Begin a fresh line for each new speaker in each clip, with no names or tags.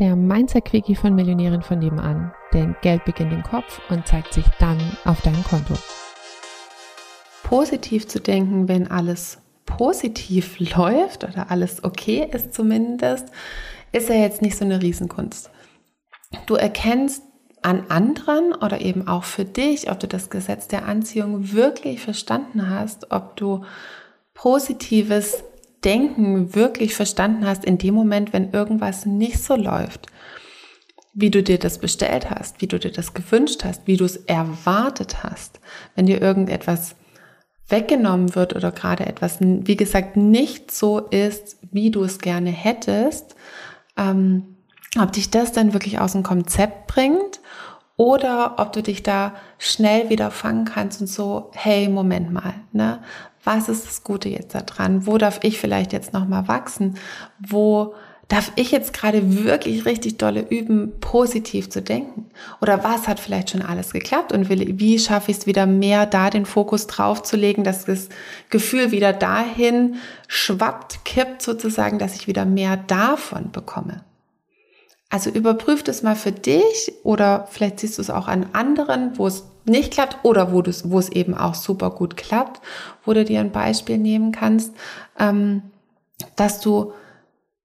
der Mindset-Quickie von Millionären von nebenan. Denn Geld beginnt im Kopf und zeigt sich dann auf deinem Konto.
Positiv zu denken, wenn alles positiv läuft oder alles okay ist zumindest, ist ja jetzt nicht so eine Riesenkunst. Du erkennst an anderen oder eben auch für dich, ob du das Gesetz der Anziehung wirklich verstanden hast, ob du positives Denken wirklich verstanden hast in dem Moment, wenn irgendwas nicht so läuft, wie du dir das bestellt hast, wie du dir das gewünscht hast, wie du es erwartet hast, wenn dir irgendetwas weggenommen wird oder gerade etwas, wie gesagt, nicht so ist, wie du es gerne hättest, ähm, ob dich das dann wirklich aus dem Konzept bringt oder ob du dich da schnell wieder fangen kannst und so, hey, Moment mal, ne? Was ist das Gute jetzt da dran? Wo darf ich vielleicht jetzt nochmal wachsen? Wo darf ich jetzt gerade wirklich richtig dolle üben, positiv zu denken? Oder was hat vielleicht schon alles geklappt und wie schaffe ich es wieder mehr, da den Fokus drauf zu legen, dass das Gefühl wieder dahin schwappt, kippt sozusagen, dass ich wieder mehr davon bekomme? Also überprüf das mal für dich oder vielleicht siehst du es auch an anderen, wo es nicht klappt oder wo, wo es eben auch super gut klappt, wo du dir ein Beispiel nehmen kannst, ähm, dass du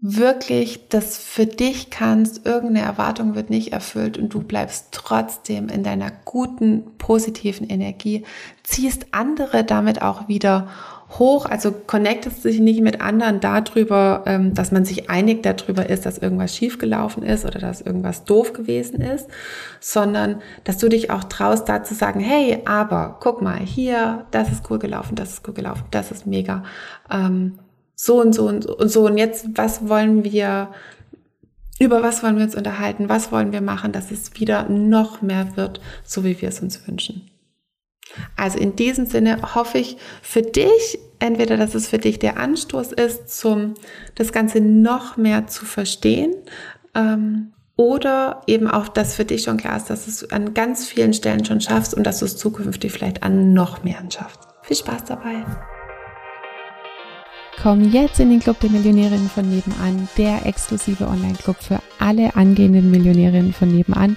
wirklich das für dich kannst, irgendeine Erwartung wird nicht erfüllt und du bleibst trotzdem in deiner guten, positiven Energie, ziehst andere damit auch wieder hoch, also connectest sich nicht mit anderen darüber, ähm, dass man sich einig darüber ist, dass irgendwas schiefgelaufen ist oder dass irgendwas doof gewesen ist, sondern dass du dich auch traust, da zu sagen, hey, aber guck mal, hier, das ist cool gelaufen, das ist cool gelaufen, das ist mega, ähm, so und so und so und so und jetzt, was wollen wir, über was wollen wir uns unterhalten, was wollen wir machen, dass es wieder noch mehr wird, so wie wir es uns wünschen. Also in diesem Sinne hoffe ich für dich, entweder dass es für dich der Anstoß ist, zum das Ganze noch mehr zu verstehen, ähm, oder eben auch, dass für dich schon klar ist, dass du es an ganz vielen Stellen schon schaffst und dass du es zukünftig vielleicht an noch mehr schaffst. Viel Spaß dabei!
Komm jetzt in den Club der Millionärinnen von nebenan, der exklusive Online-Club für alle angehenden Millionärinnen von nebenan